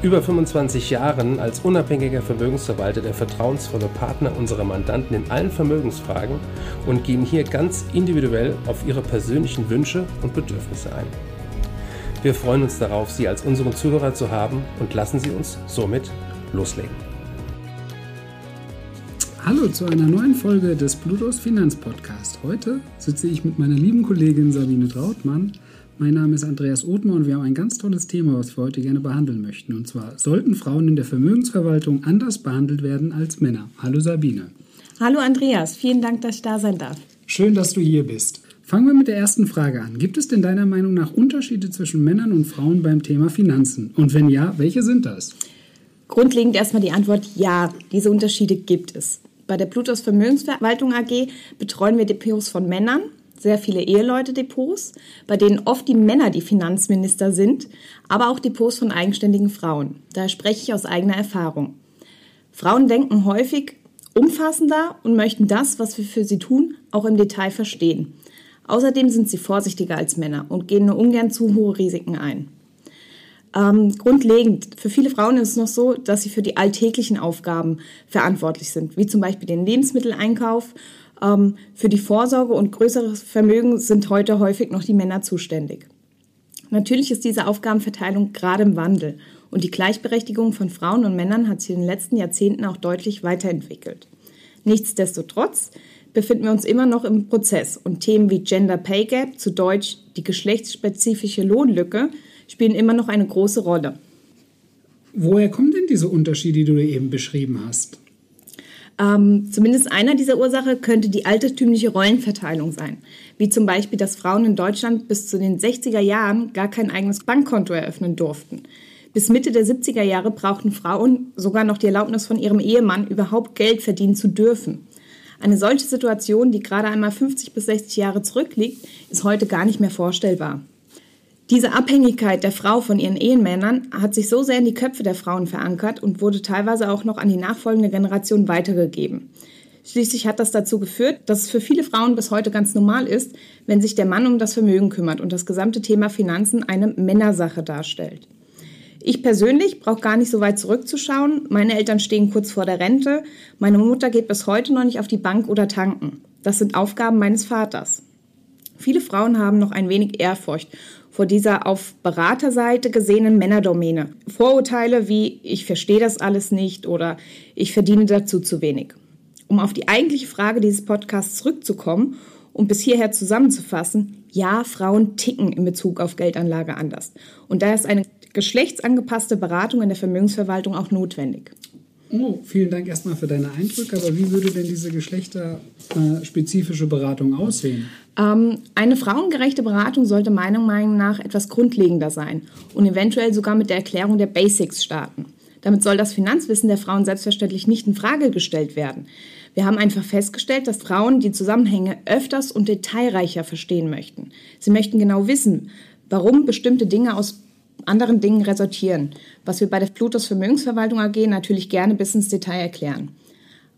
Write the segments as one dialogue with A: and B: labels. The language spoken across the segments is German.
A: über 25 Jahren als unabhängiger Vermögensverwalter der vertrauensvolle Partner unserer Mandanten in allen Vermögensfragen und gehen hier ganz individuell auf ihre persönlichen Wünsche und Bedürfnisse ein. Wir freuen uns darauf, Sie als unseren Zuhörer zu haben und lassen Sie uns somit loslegen.
B: Hallo zu einer neuen Folge des Plutos Finanzpodcast. Heute sitze ich mit meiner lieben Kollegin Sabine Trautmann. Mein Name ist Andreas Othmer und wir haben ein ganz tolles Thema, was wir heute gerne behandeln möchten. Und zwar, sollten Frauen in der Vermögensverwaltung anders behandelt werden als Männer? Hallo Sabine.
C: Hallo Andreas, vielen Dank, dass ich da sein darf.
B: Schön, dass du hier bist. Fangen wir mit der ersten Frage an. Gibt es denn deiner Meinung nach Unterschiede zwischen Männern und Frauen beim Thema Finanzen? Und wenn ja, welche sind das?
C: Grundlegend erstmal die Antwort ja, diese Unterschiede gibt es. Bei der Plutos Vermögensverwaltung AG betreuen wir Depots von Männern, sehr viele Eheleute-Depots, bei denen oft die Männer die Finanzminister sind, aber auch Depots von eigenständigen Frauen. Da spreche ich aus eigener Erfahrung. Frauen denken häufig umfassender und möchten das, was wir für sie tun, auch im Detail verstehen. Außerdem sind sie vorsichtiger als Männer und gehen nur ungern zu hohe Risiken ein. Ähm, grundlegend, für viele Frauen ist es noch so, dass sie für die alltäglichen Aufgaben verantwortlich sind, wie zum Beispiel den Lebensmitteleinkauf. Ähm, für die Vorsorge und größeres Vermögen sind heute häufig noch die Männer zuständig. Natürlich ist diese Aufgabenverteilung gerade im Wandel und die Gleichberechtigung von Frauen und Männern hat sich in den letzten Jahrzehnten auch deutlich weiterentwickelt. Nichtsdestotrotz befinden wir uns immer noch im Prozess und Themen wie Gender Pay Gap, zu Deutsch die geschlechtsspezifische Lohnlücke, spielen immer noch eine große Rolle.
B: Woher kommen denn diese Unterschiede, die du eben beschrieben hast?
C: Ähm, zumindest einer dieser Ursachen könnte die altertümliche Rollenverteilung sein, wie zum Beispiel, dass Frauen in Deutschland bis zu den 60er Jahren gar kein eigenes Bankkonto eröffnen durften. Bis Mitte der 70er Jahre brauchten Frauen sogar noch die Erlaubnis von ihrem Ehemann, überhaupt Geld verdienen zu dürfen. Eine solche Situation, die gerade einmal 50 bis 60 Jahre zurückliegt, ist heute gar nicht mehr vorstellbar. Diese Abhängigkeit der Frau von ihren Ehemännern hat sich so sehr in die Köpfe der Frauen verankert und wurde teilweise auch noch an die nachfolgende Generation weitergegeben. Schließlich hat das dazu geführt, dass es für viele Frauen bis heute ganz normal ist, wenn sich der Mann um das Vermögen kümmert und das gesamte Thema Finanzen eine Männersache darstellt. Ich persönlich brauche gar nicht so weit zurückzuschauen. Meine Eltern stehen kurz vor der Rente. Meine Mutter geht bis heute noch nicht auf die Bank oder tanken. Das sind Aufgaben meines Vaters. Viele Frauen haben noch ein wenig Ehrfurcht vor dieser auf Beraterseite gesehenen Männerdomäne. Vorurteile wie ich verstehe das alles nicht oder ich verdiene dazu zu wenig. Um auf die eigentliche Frage dieses Podcasts zurückzukommen und bis hierher zusammenzufassen, ja, Frauen ticken in Bezug auf Geldanlage anders. Und da ist eine geschlechtsangepasste Beratung in der Vermögensverwaltung auch notwendig.
B: Oh, vielen Dank erstmal für deine Eindrücke. Aber wie würde denn diese geschlechterspezifische Beratung aussehen?
C: Ähm, eine frauengerechte Beratung sollte meiner Meinung nach etwas grundlegender sein und eventuell sogar mit der Erklärung der Basics starten. Damit soll das Finanzwissen der Frauen selbstverständlich nicht in Frage gestellt werden. Wir haben einfach festgestellt, dass Frauen die Zusammenhänge öfters und detailreicher verstehen möchten. Sie möchten genau wissen, warum bestimmte Dinge aus anderen Dingen resortieren, was wir bei der Plutos Vermögensverwaltung AG natürlich gerne bis ins Detail erklären.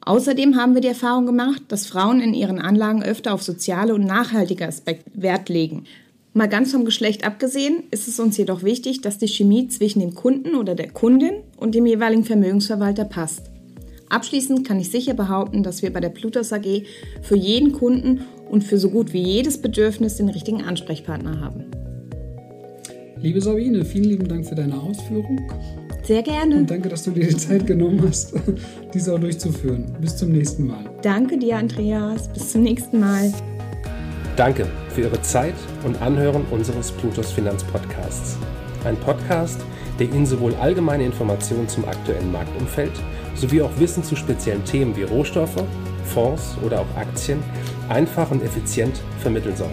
C: Außerdem haben wir die Erfahrung gemacht, dass Frauen in ihren Anlagen öfter auf soziale und nachhaltige Aspekte Wert legen. Mal ganz vom Geschlecht abgesehen, ist es uns jedoch wichtig, dass die Chemie zwischen dem Kunden oder der Kundin und dem jeweiligen Vermögensverwalter passt. Abschließend kann ich sicher behaupten, dass wir bei der Plutos AG für jeden Kunden und für so gut wie jedes Bedürfnis den richtigen Ansprechpartner haben.
B: Liebe Sabine, vielen lieben Dank für deine Ausführung.
C: Sehr gerne.
B: Und danke, dass du dir die Zeit genommen hast, dies auch durchzuführen. Bis zum nächsten Mal.
C: Danke dir, Andreas. Bis zum nächsten Mal.
A: Danke für Ihre Zeit und Anhören unseres Plutos Finanzpodcasts. Ein Podcast, der Ihnen sowohl allgemeine Informationen zum aktuellen Marktumfeld sowie auch Wissen zu speziellen Themen wie Rohstoffe, Fonds oder auch Aktien einfach und effizient vermitteln soll.